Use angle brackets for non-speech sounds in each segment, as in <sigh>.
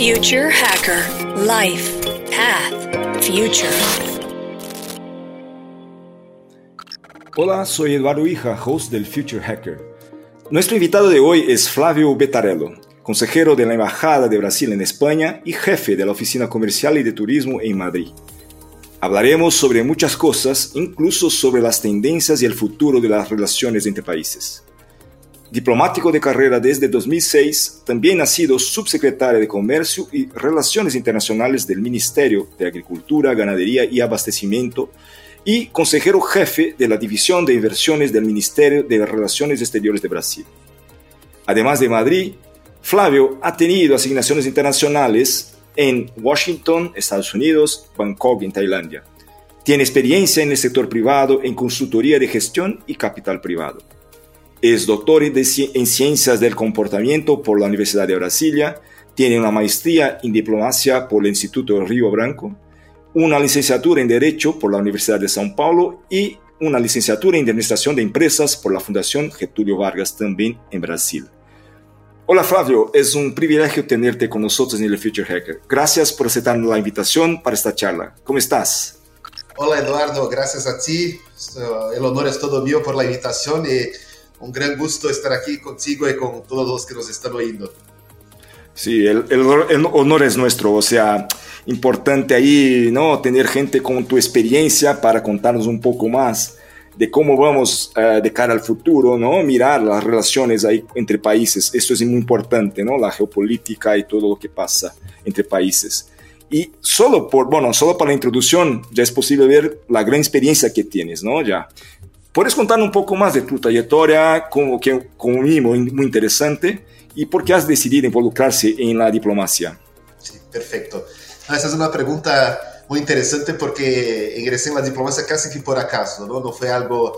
Future Hacker Life Path Future. Hola, soy Eduardo Hija, host del Future Hacker. Nuestro invitado de hoy es Flavio Betarello, consejero de la Embajada de Brasil en España y jefe de la Oficina Comercial y de Turismo en Madrid. Hablaremos sobre muchas cosas, incluso sobre las tendencias y el futuro de las relaciones entre países. Diplomático de carrera desde 2006, también ha sido subsecretario de Comercio y Relaciones Internacionales del Ministerio de Agricultura, Ganadería y Abastecimiento y consejero jefe de la División de Inversiones del Ministerio de Relaciones Exteriores de Brasil. Además de Madrid, Flavio ha tenido asignaciones internacionales en Washington, Estados Unidos, Bangkok, en Tailandia. Tiene experiencia en el sector privado en consultoría de gestión y capital privado. Es doctor en Ciencias del Comportamiento por la Universidad de Brasilia, tiene una maestría en Diplomacia por el Instituto Río Branco, una licenciatura en Derecho por la Universidad de São Paulo y una licenciatura en Administración de Empresas por la Fundación Getúlio Vargas, también en Brasil. Hola Flavio, es un privilegio tenerte con nosotros en el Future Hacker. Gracias por aceptar la invitación para esta charla. ¿Cómo estás? Hola Eduardo, gracias a ti. El honor es todo mío por la invitación y un gran gusto estar aquí contigo y con todos los que nos están oyendo. Sí, el, honor es nuestro, o sea, importante ahí, ¿no? Tener gente con tu experiencia para contarnos un poco más de cómo vamos uh, de cara al futuro, ¿no? Mirar las relaciones ahí entre países. Esto es muy importante, ¿no? La geopolítica y todo lo que pasa entre países. Y solo por, bueno, solo para la introducción ya es posible ver la gran experiencia que tienes, ¿no? Ya. ¿Puedes contar un poco más de tu trayectoria, como que como mínimo muy interesante, y por qué has decidido involucrarse en la diplomacia? Sí, perfecto. Esa es una pregunta muy interesante porque ingresé en la diplomacia casi que por acaso, ¿no? No fue algo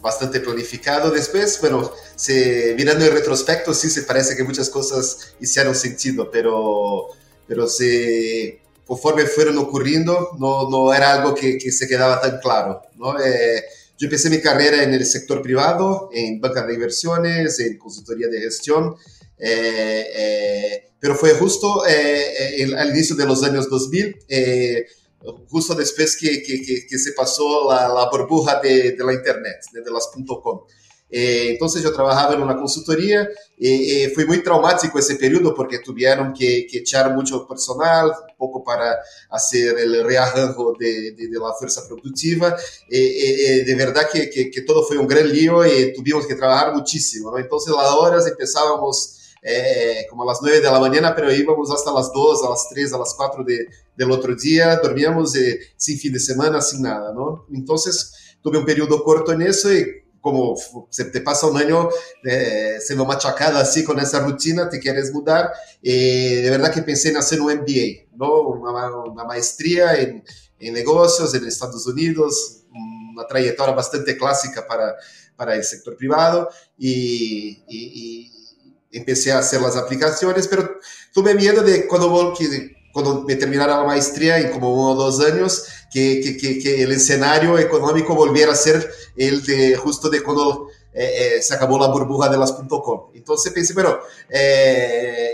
bastante planificado. Después, bueno, se, mirando en retrospecto, sí se parece que muchas cosas hicieron sentido, pero, pero se, conforme fueron ocurriendo, no, no era algo que, que se quedaba tan claro, ¿no? Eh, yo empecé mi carrera en el sector privado, en banca de inversiones, en consultoría de gestión, eh, eh, pero fue justo eh, al inicio de los años 2000 justo después que, que, que se pasó la, la burbuja de, de, la internet, de, de las .com. Eh, entonces yo trabajaba en una consultoría y, y, fue muy traumático ese periodo porque tuvieron que, que echar mucho personal, un poco para hacer el rearranjo de, de, de la fuerza productiva. Y, y, de verdad que, que, todo fue un gran lío y tuvimos que trabajar muchísimo. ¿no? Entonces las horas empezábamos é, como às 9 da manhã, pero íamos hasta as 2, às 3, às 4 de, del outro dia, dormíamos e, sem fim de semana, sem nada, não? Então, tive um período corto nisso e como se te passa um ano eh, sendo machacada assim com essa rotina, te queres mudar. E de verdade que pensei em fazer um MBA, não? Uma, uma maestria em, em negócios nos Estados Unidos, uma trajetória bastante clássica para, para o setor privado e, e, empecé a hacer las aplicaciones, pero tuve miedo de cuando, cuando me terminara la maestría en como uno o dos años, que, que, que, el escenario económico volviera a ser el de justo de cuando eh, eh, se acabó la burbuja de las .com. Entonces pensé, pero eh,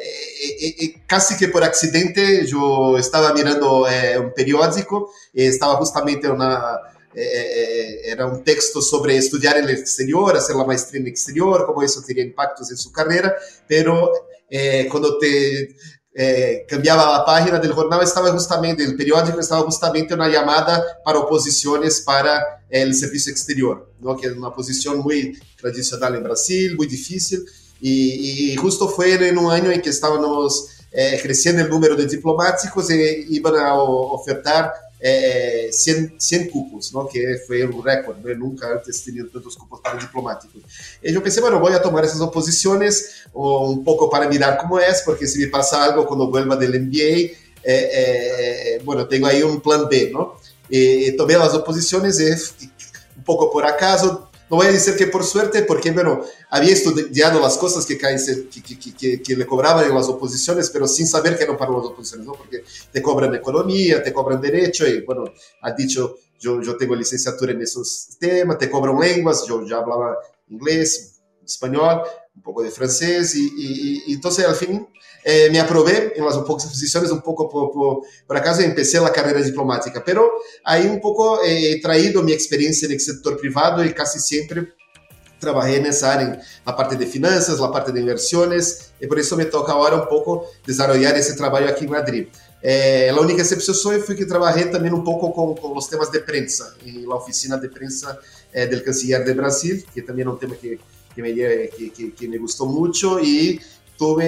casi que por accidente yo estaba mirando un periódico, estaba justamente una era um texto sobre estudar no exterior, fazer a maestria no exterior, como isso teria impactos em sua carreira, pero eh, quando te eh, cambiava a página do jornal, estava justamente, o periódico estava justamente uma chamada para oposições para o serviço exterior, ¿no? que é uma posição muito tradicional em Brasil, muito difícil, e, e justo foi em um ano em que estávamos eh, crescendo o número de diplomáticos e iam a ofertar é, 100, 100 cupos, ¿no? que foi um recorde, ¿no? nunca antes tenido tantos cupos para diplomáticos. E eu pensei, bueno, vou tomar essas oposições um pouco para mirar como é, porque se me passa algo quando vuelva do MBA, é, bueno, tenho aí um plano B, ¿no? E, tomei as oposições e um pouco por acaso no voy a decir que por suerte, porque, bueno, había estudiado las cosas que, que, que, que, que le cobraban en las oposiciones, pero sin saber que eran para las oposiciones, ¿no? Porque te cobran economía, te cobran derecho, y bueno, ha dicho, yo, yo tengo licenciatura en esos temas, te cobran lenguas, yo ya hablaba inglés, español, un poco de francés y, entonces al fin eh, me aprobé en las posiciones un poco por, por, por, acaso y empecé la carrera diplomática, pero ahí un poco he traído mi experiencia en el sector privado y casi siempre trabajé en esa área, en la parte de finanzas, la parte de inversiones, y por eso me toca ahora un poco desarrollar ese trabajo aquí en Madrid. Eh, la única excepción fue que trabajé también un poco con, con, los temas de prensa, en la oficina de prensa eh, del canciller de Brasil, que también es un tema que, que, me, que, que, que me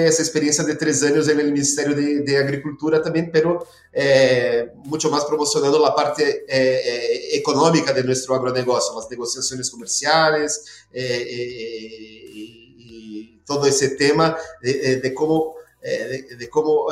esa experiencia de tres años en el Ministerio de, de Agricultura también, pero eh, mucho más promocionando la parte eh, eh, de nuestro agronegocio, las negociaciones comerciales y, todo ese tema de, de de, de cómo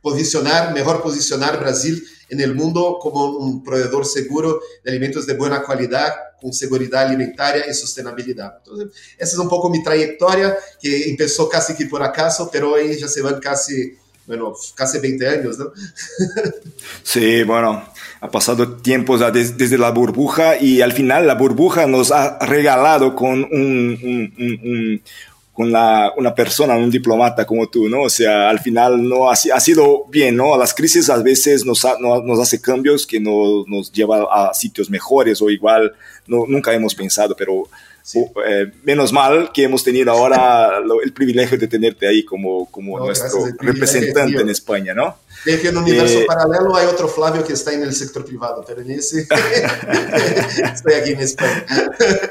posicionar, mejor posicionar Brasil en el mundo como un proveedor seguro de alimentos de buena calidad, con seguridad alimentaria y sostenibilidad. Entonces, esa es un poco mi trayectoria, que empezó casi que por acaso, pero hoy ya se van casi, bueno, casi 20 años, ¿no? <laughs> Sí, bueno, ha pasado tiempo desde, desde, la burbuja y al final la burbuja nos ha regalado con un, un, un, con la, una persona, un diplomata como tú, ¿no? O sea, al final no ha, ha sido bien, ¿no? Las crisis a veces nos, ha, no, nos hace cambios que nos, nos lleva a sitios mejores o igual no, nunca hemos pensado, pero sí. eh, menos mal que hemos tenido ahora <laughs> lo, el privilegio de tenerte ahí como, como no, nuestro representante en España, ¿no? De que en un universo eh, paralelo hay otro Flavio que está en el sector privado, pero en ese <laughs> <laughs> estoy aquí en España.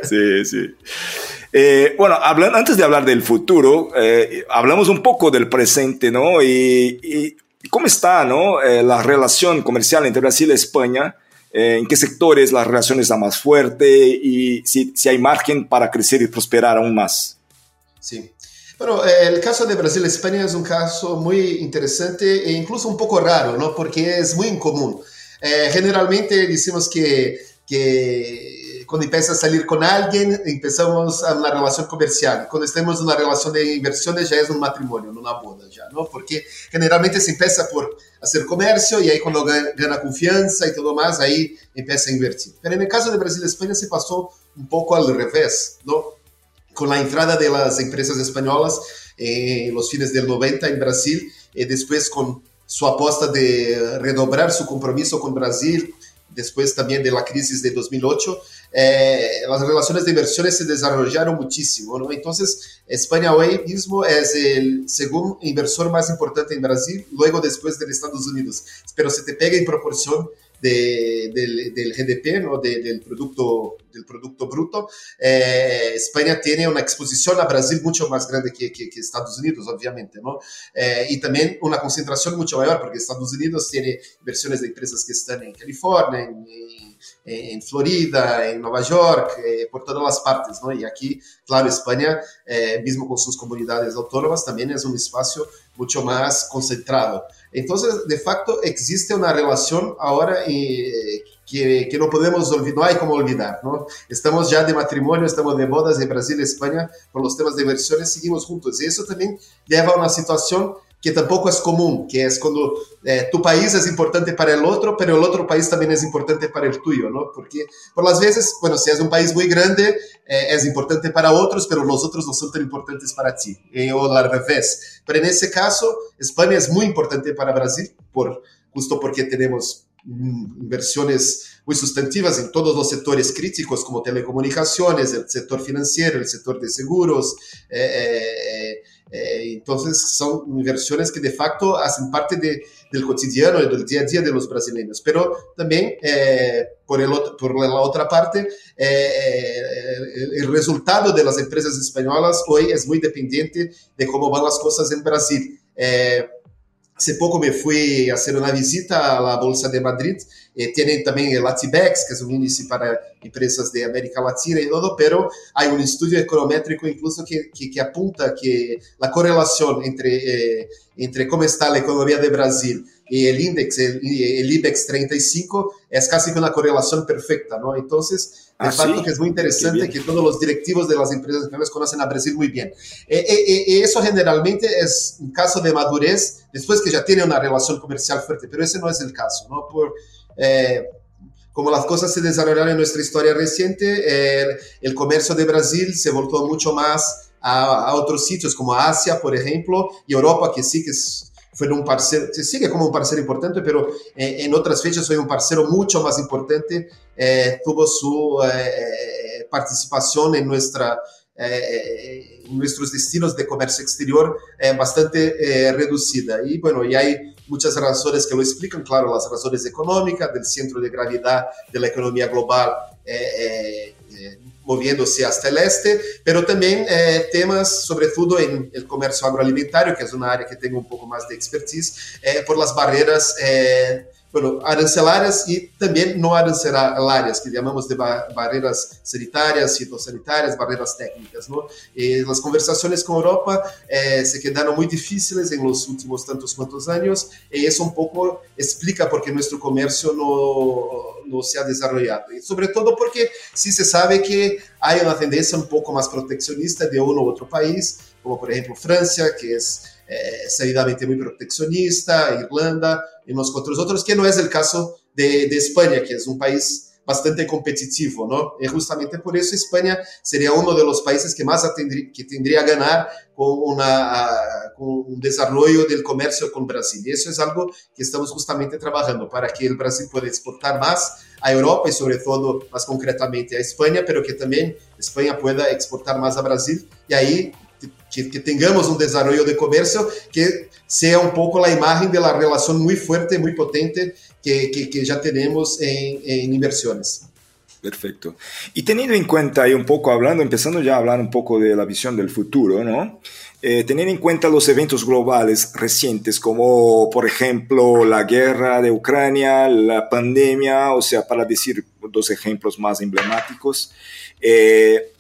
sí, sí. Eh, bueno, antes de hablar del futuro, eh, hablamos un poco del presente, ¿no? Y, y cómo está, ¿no? Eh, la relación comercial entre Brasil y España, eh, en qué sectores la relación está más fuerte y si, si hay margen para crecer y prosperar aún más. Sí. Bueno, el caso de Brasil y España es un caso muy interesante e incluso un poco raro, ¿no? Porque es muy incomún. Eh, generalmente decimos que, que cuando empieza a salir con alguien, empezamos una relación comercial. Cuando estamos en una relación de inversiones, ya es un matrimonio, no una boda ya, ¿no? Porque generalmente se empieza por hacer comercio y ahí cuando gana, confianza y todo más, ahí empieza a invertir. Pero en el caso de Brasil y España se pasó un poco al revés, ¿no? Con la entrada de las empresas españolas en los fines del 90 en Brasil y después con su aposta de redoblar su compromiso con Brasil, después también de la crisis de 2008, eh, las relaciones de inversiones se desarrollaron muchísimo. Entonces, España hoy mismo es el segundo inversor más importante en Brasil, luego después de Estados Unidos. Pero se te pega en proporción de, del, del, GDP, ¿no? De, del, producto, del Producto Bruto, eh, España tiene una exposición a Brasil mucho más grande que, que, que Estados Unidos, obviamente, ¿no? Eh, y también una concentración mucho mayor, porque Estados Unidos tiene inversiones de empresas que están en California, en, en Florida, en Nueva York, eh, por todas las partes, ¿no? Y aquí, claro, España, eh, mismo con sus comunidades autónomas, también es un espacio mucho más concentrado. Entonces, de facto, existe una relación ahora eh, que, no podemos olvidar, hay como olvidar, ¿no? Estamos ya de matrimonio, estamos de bodas en Brasil España, por los temas de inversiones, seguimos juntos. Y eso también lleva a una situación que tampoco es común, que es cuando eh, tu país es importante para el otro, pero el otro país también es importante para el tuyo, ¿no? Porque por las veces, bueno, si es un país muy grande, eh, es importante para otros, pero los otros no son tan importantes para ti, eh, o al revés. Pero en ese caso, España es muy importante para Brasil, por, justo porque tenemos mm, inversiones muy sustantivas en todos los sectores críticos como telecomunicaciones, el sector financiero, el sector de seguros, eh, eh, entonces son inversiones que de facto hacen parte de, del cotidiano y del día a día de los brasileños. Pero también, eh, por, el otro, por la otra parte, eh, el, el, resultado de las empresas españolas hoy es muy dependiente de cómo van las cosas en Brasil. Hace poco me fui a hacer una visita a la Bolsa de Madrid. Eh, tienen también Latibex, que es un índice para empresas de América Latina y todo, pero hay un estudio econométrico incluso que, que, que apunta que la correlación entre, eh, entre cómo está la economía de Brasil y el índice, el, el, IBEX 35, es casi una correlación perfecta, ¿no? Entonces, de ah, facto ¿sí? que es muy interesante que todos los directivos de las empresas españolas conocen a Brasil muy bien. Eh, eh, eh, eso generalmente es un caso de madurez después que ya tiene una relación comercial fuerte, pero ese no es el caso, ¿no? Por, eh, como las cosas se desarrollaron en nuestra historia reciente, el, el comercio de Brasil se volvió mucho más a, a otros sitios como Asia, por ejemplo, y Europa, que sí que es, fue un parceiro, se sigue como un parceiro importante, pero eh, en otras fechas fue un parceiro mucho más importante, eh, tuvo su eh, participación en nuestra eh, nuestros destinos de comercio exterior eh, bastante eh, reducida. Y bueno, y hay muchas razones que lo explican, claro, las razones económicas, del centro de gravedad de la economía global moviéndose hasta el este, pero también temas sobre todo en el comercio agroalimentario, que es una área que tengo un poco más de expertise, por las barreras bueno, arancelarias y también no arancelarias, que llamamos de barreras sanitarias, fitosanitarias, barreras técnicas. ¿no? Y las conversaciones con Europa eh, se quedaron muy difíciles en los últimos tantos cuantos años y eso un poco explica por qué nuestro comercio no, no se ha desarrollado. Y sobre todo porque sí se sabe que hay una tendencia un poco más proteccionista de uno u otro país, como por ejemplo Francia, que es eh, seguidamente muy proteccionista, Irlanda y unos otros otros, que no es el caso de, de, España, que es un país bastante competitivo, ¿no? Y justamente por eso España sería uno de los países que más tendría, que tendría a ganar con, una, con un desarrollo del comercio con Brasil. Y eso es algo que estamos justamente trabajando para que el Brasil pueda exportar más a Europa y sobre todo, más concretamente, a España, pero que también España pueda exportar más a Brasil y ahí que, que, tengamos un desarrollo de comercio que sea un poco la imagen de la relación muy fuerte, muy potente que, que, que ya tenemos en, en, inversiones. Perfecto. Y teniendo en cuenta y un poco hablando, empezando ya a hablar un poco de la visión del futuro, ¿no? Eh, teniendo en cuenta los eventos globales recientes, como por ejemplo la guerra de Ucrania, la pandemia, o sea, para decir dos ejemplos más emblemáticos, eh,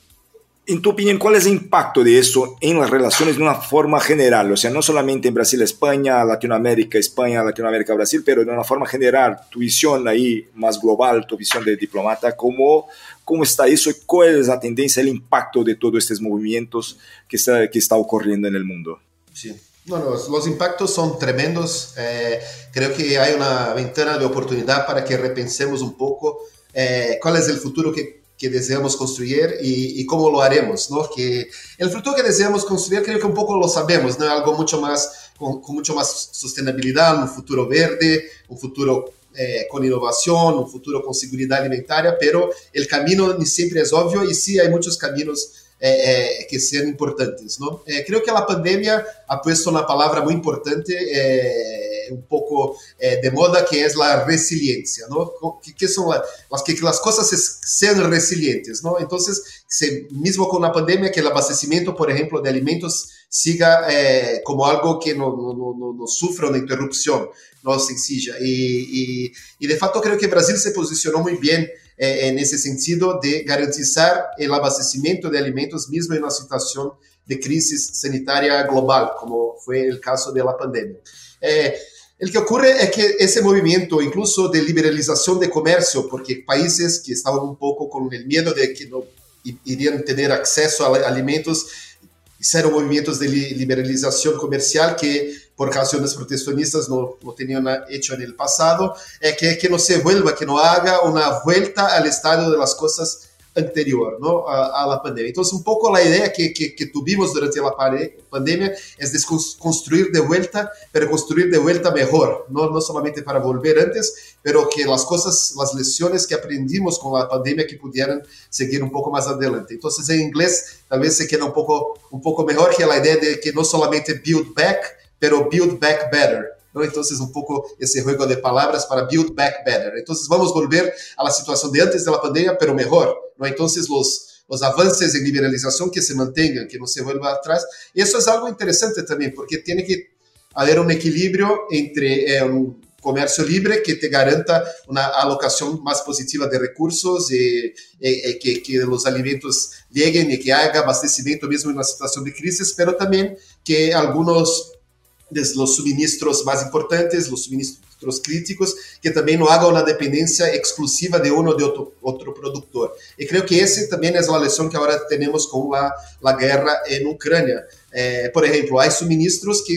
en tu opinión, ¿cuál es el impacto de eso en las relaciones de una forma general? O sea, no solamente en Brasil, España, Latinoamérica, España, Latinoamérica, Brasil, pero de una forma general, tu visión ahí más global, tu visión de diplomata, ¿cómo, cómo está eso y cuál es la tendencia, el impacto de todos estos movimientos que está, que está ocurriendo en el mundo? Sí. Bueno, los impactos son tremendos. Eh, creo que hay una ventana de oportunidad para que repensemos un poco eh, cuál es el futuro que que deseamos construir y, y, cómo lo haremos, ¿no? Que el futuro que deseamos construir creo que un poco lo sabemos, ¿no? Algo mucho más, con, con mucho más sostenibilidad, un futuro verde, un futuro eh, con innovación, un futuro con seguridad alimentaria, pero el camino ni siempre es obvio y sí hay muchos caminos eh, eh, que sean importantes, ¿no? Eh, creo que la pandemia ha puesto una palabra muy importante eh, un poco eh, de moda, que es la resiliencia, ¿no? Que, que son que, que, las cosas sean resilientes, ¿no? Entonces, se, mismo con pandemia, que el abastecimiento, por ejemplo, de alimentos siga eh, como algo que no, no, no, no, sufra una interrupción, no sencilla. Y, y, y, de facto creo que Brasil se posicionó muy bien eh, en sentido de garantizar el abastecimiento de alimentos mismo en una situación de crisis sanitaria global, como fue el caso de la pandemia. Eh, el que ocurre es que ese movimiento, incluso de liberalización de comercio, porque países que estaban un poco con el miedo de que no irían tener acceso a alimentos, hicieron movimientos de liberalización comercial que por razones proteccionistas no, no tenían hecho en el pasado, es que, que no se vuelva, que no haga una vuelta al estado de las cosas anterior ¿no? a, a, la pandemia. Entonces, un poco la idea que, que, que tuvimos durante la pandemia es de construir de vuelta, pero construir de vuelta mejor, ¿no? no solamente para volver antes, pero que las cosas, las lecciones que aprendimos con la pandemia que pudieran seguir un poco más adelante. Entonces, en inglés tal vez se queda un poco, un poco mejor que la idea de que no solamente build back, pero build back better. ¿no? Entonces, un poco ese juego de palabras para build back better. Entonces, vamos a volver a la situación de antes de la pandemia, pero mejor. ¿No? Entonces, los, los avances en liberalización que se mantengan, que no se vuelva atrás. Eso es algo interesante también, porque tiene que haber un equilibrio entre eh, un comercio libre que te garanta una alocación más positiva de recursos y, y, y que, que, los alimentos lleguen y que haga abastecimiento mismo en una situación de crisis, pero también que algunos de los suministros más importantes, los suministros críticos, que también no haga una dependencia exclusiva de uno o de otro, otro productor. Y creo que ese también es la lección que ahora tenemos con la, la guerra en Ucrania. Eh, por ejemplo, hay suministros que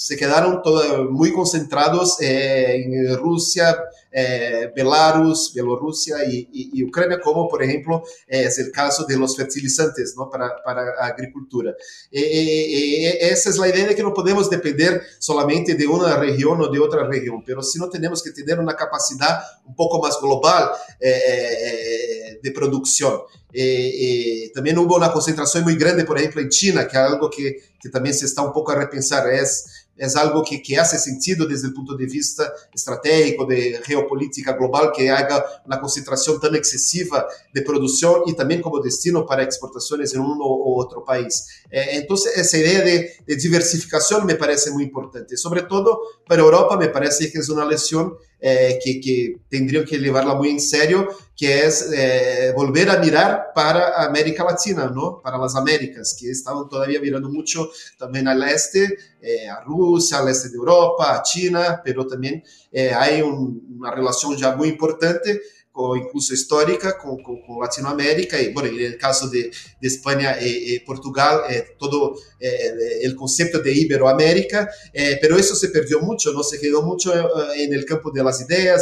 se quedaron todo, muy concentrados eh, en Rusia, eh, Belarus, Bielorrusia y, Ucrania, como por ejemplo es el caso de los fertilizantes ¿no? para, para agricultura. esa es la idea de que no podemos depender solamente de una región o de otra región, pero si no tenemos que tener una capacidad un poco más global de producción. también hubo una concentración muy grande, por ejemplo, en China, que es algo que, que también se está un poco a repensar, es es algo que, que, hace sentido desde el punto de vista estratégico, de geopolítica global, que haga una concentración tan excesiva de producción y también como destino para exportaciones en uno u otro país. Eh, entonces, esa idea de, de, diversificación me parece muy importante. Sobre todo para Europa, me parece que es una lección eh, que, que, tendrían que llevarla muy en serio, que es eh, volver a mirar para América Latina, ¿no? para las Américas, que estaban todavía mirando mucho también al este, eh, a Rusia, al este de Europa, a China, pero también hay un, una relación ya muy importante o incluso histórica con, con, con, Latinoamérica y bueno, en el caso de, de España y, y Portugal, eh, todo eh, el concepto de Iberoamérica, eh, pero eso se perdió mucho, no se quedó mucho eh, en campo de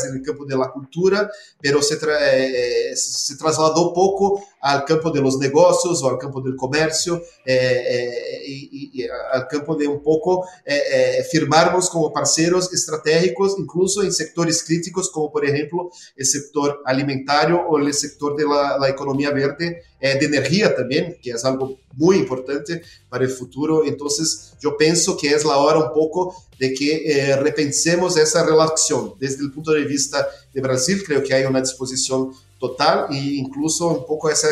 en el campo de cultura, pero se, tra se trasladó al campo de los negocios o al campo del comercio y, y, al campo de un poco firmarnos como parceros estratégicos, incluso en sectores críticos como por ejemplo el sector alimentario o el sector de la, la economía verde, eh, de energía también, que es algo muy importante para el futuro. Entonces, yo pienso que es la hora un poco de que eh, repensemos esa relación. Desde el punto de vista de Brasil, creo que hay una disposición total e incluso un poco esa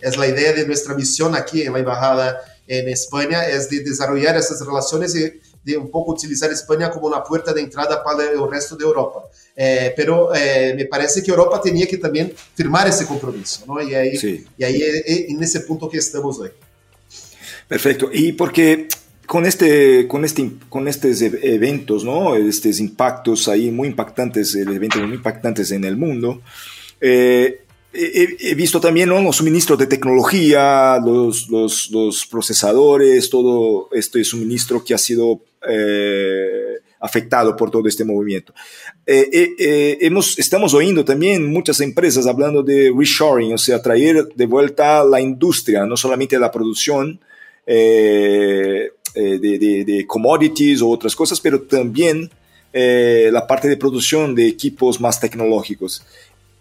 es la idea de nuestra misión aquí en la Embajada en España, es de desarrollar esas relaciones y de un poco utilizar España como una puerta de entrada para el resto de Europa. Eh, pero eh, me parece que Europa tenía que también firmar ese compromiso, ¿no? Y ahí, sí. y ahí es en ese punto que estamos hoy. Perfecto. Y porque con este, con este, con estos eventos, ¿no? Estos impactos ahí muy impactantes, eventos muy impactantes en el mundo. Eh, he, visto también los suministros de tecnología, los, procesadores, todo este suministro que ha sido eh, afectado por todo este movimiento. Eh, eh, eh, hemos, estamos oyendo también muchas empresas hablando de reshoring, o sea, traer de vuelta la industria, no solamente la producción eh, de, commodities o otras cosas, pero también la parte de producción de equipos más tecnológicos.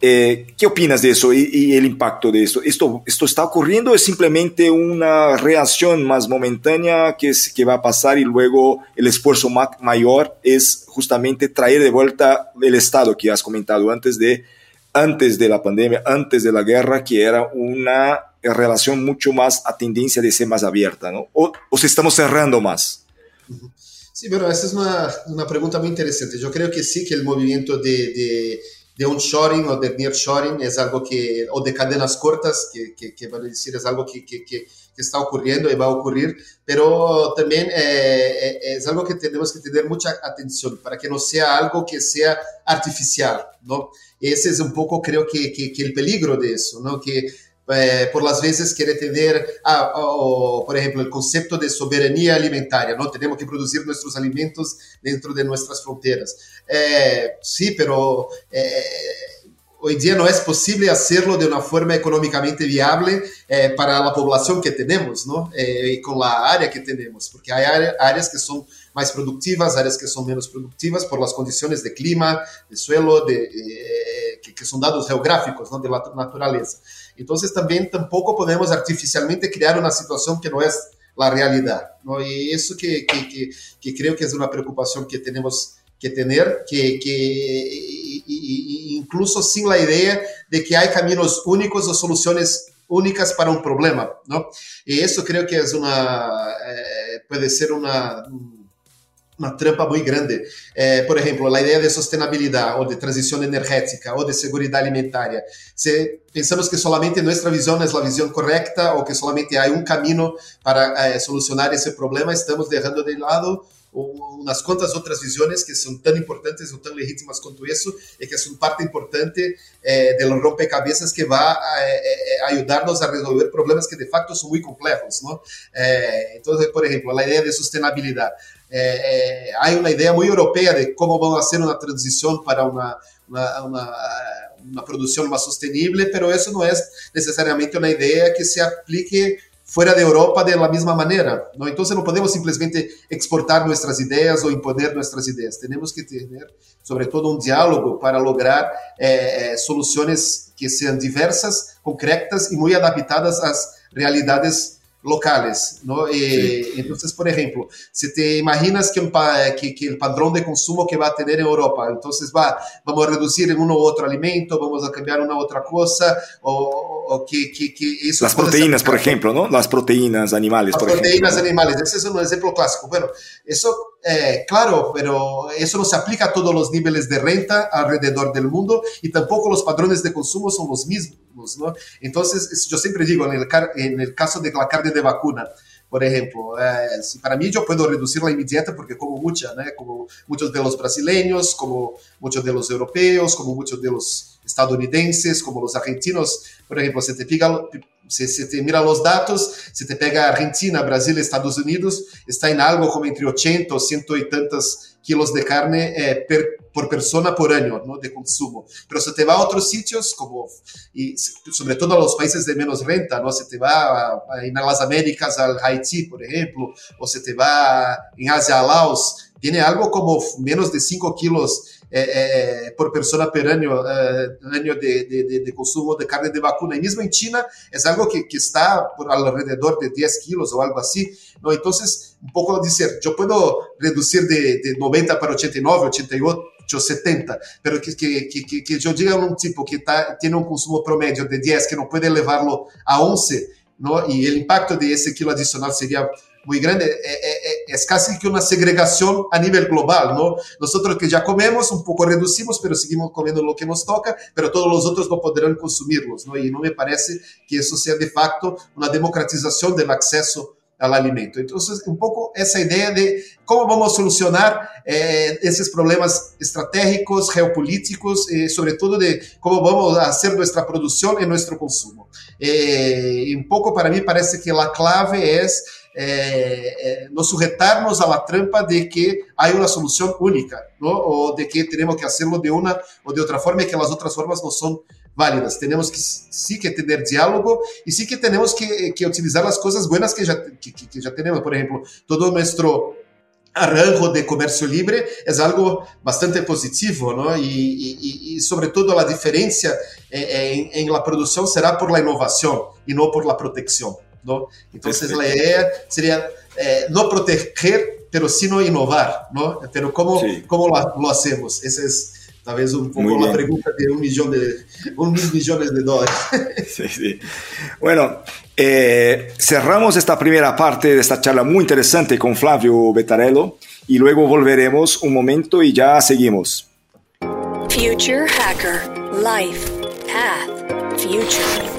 Eh, ¿Qué opinas de eso y, el impacto de esto? esto? ¿Esto está ocurriendo o es simplemente una reacción más momentánea que, es, que va a pasar y luego el esfuerzo ma mayor es justamente traer de vuelta el Estado que has comentado antes de, antes de la pandemia, antes de la guerra, que era una relación mucho más a tendencia de ser más abierta, ¿no? ¿O, o se estamos cerrando más? Sí, pero esa es una, una pregunta muy interesante. Yo creo que sí, que el movimiento de de onshoring o de nearshoring es algo que, o de cadenas cortas, que, que, que van a decir, es algo que, que, que, está ocurriendo y va a ocurrir, pero también eh, eh, es algo que tenemos que tener mucha atención para que no sea algo que sea artificial, ¿no? Ese es un poco, creo que, que el peligro de eso, ¿no? Que eh, por las veces quiere tener, ah, o, por ejemplo, el concepto de soberanía alimentaria, ¿no? Tenemos que producir nuestros alimentos dentro de nuestras fronteras. Eh, sí, pero eh, hoy día no es posible hacerlo de una forma económicamente viable eh, para la población que tenemos, ¿no? Eh, y con la área que tenemos, porque hay áreas que son más productivas, áreas que son menos productivas por las condiciones de clima, de suelo, de, eh, que, que, son dados geográficos, ¿no? De la naturaleza. Entonces también tampoco podemos artificialmente crear una situación que no es la realidad, ¿no? Y eso que, que, que, creo que es una preocupación que tenemos que tener, que, incluso sin la idea de que hay caminos únicos o soluciones únicas para un problema, ¿no? Y eso creo que es una, eh, ser una, una trampa muy grande. Eh, por ejemplo, la idea de sostenibilidad o de transición energética o de seguridad alimentaria. Si pensamos que solamente nuestra visión es la visión correcta o que solamente hay un camino para eh, solucionar ese problema, estamos dejando de lado unas cuantas otras visiones que son tan importantes o tan legítimas como eso y que son parte importante eh, del rompecabezas que va a, eh, a, ayudarnos a resolver problemas que de facto son muy complejos. ¿no? Eh, por ejemplo, la idea de sostenibilidad. Eh, hay una idea muy europea de cómo vamos a hacer una transición para una, una, una, una producción más sostenible, pero eso no es necesariamente una idea que se aplique fuera de Europa de la misma manera. Entonces no podemos simplemente exportar nuestras ideas o imponer nuestras ideas. Tenemos que tener sobre todo un diálogo para lograr soluciones que sean diversas, concretas y muy adaptadas a las realidades locales, ¿no? Eh, entonces, por ejemplo, si te imaginas que, un que, que, el padrón de consumo que va a tener Europa, entonces va, vamos a reducir en uno u otro alimento, vamos a cambiar una u otra cosa, o, o que, que, que, eso... Las proteínas, por ejemplo, ¿no? Las proteínas animales, Las por proteínas ejemplo. animales, ese es un ejemplo clásico. Bueno, eso, eh, claro, pero eso no se aplica a todos los niveles de renta alrededor del mundo y tampoco los padrones de consumo son los mismos, ¿no? Entonces, yo siempre digo, en el, en el caso de la carne de vacuna, por ejemplo, eh, si para mí yo puedo reducirla dieta porque como mucha, ¿no? como muchos de los brasileños, como muchos de los europeos, como muchos de los estadounidenses, como los argentinos, por ejemplo, se te pega, se, se te mira los datos, se te pega Argentina, Brasil, Estados Unidos, está en algo como entre 80 o 100 y tantos kilos de carne eh, per, por persona por año ¿no? de consumo. Pero se te va a otros sitios, como, y sobre todo a los países de menos renta, ¿no? se te va a, a, en las Américas al Haití, por ejemplo, o se te va en Asia a Laos, tiene algo como menos de 5 kilos eh, por persona por año, año de, de, de, consumo de carne de vacuna. Y mismo en China es algo que, que, está por alrededor de 10 kilos o algo así. ¿no? Entonces, un poco decir, yo puedo reducir de, de 90 para 89, 88, 70, pero que, que, que, que yo diga a tipo que tá, tiene un consumo promedio de 10, que no puede elevarlo a 11, ¿no? y el impacto de ese kilo adicional sería muy grande, es casi que una segregación a nivel global, ¿no? Nosotros que ya comemos, un poco reducimos, pero seguimos comiendo lo que nos toca, pero todos los otros no podrán consumirlos, ¿no? Y no me parece que eso sea de facto una democratización del acceso al alimento. Entonces, un poco esa idea de cómo vamos a solucionar eh, esos problemas estratégicos, geopolíticos, eh, sobre todo de cómo vamos a hacer nuestra producción y nuestro consumo. Eh, un poco para mí parece que la clave es eh, eh, nos sujetarnos a la trampa de que hay una solución única, ¿no? o de que tenemos que hacerlo de una o de otra forma y que las otras formas no son válidas. Tenemos que sí que tener diálogo y sí que tenemos que, que utilizar las cosas buenas que ya, que, que ya. Por ejemplo, todo nuestro arranjo de comercio libre es algo bastante positivo, ¿no? Y, y, y sobre todo la diferencia en, en, la producción será por la innovación y no por la protección, ¿no? Entonces la idea sería eh, no proteger, pero sino innovar, ¿no? Pero ¿cómo, sí. cómo lo, lo, hacemos? Esa es tal vez un poco la pregunta de un millón de, un mil millones de dólares. <laughs> Sí, sí. Bueno, eh, cerramos esta primera parte de esta charla muy interesante con Flavio Betarello y luego volveremos un momento y ya seguimos. Future Hacker Life Path Future.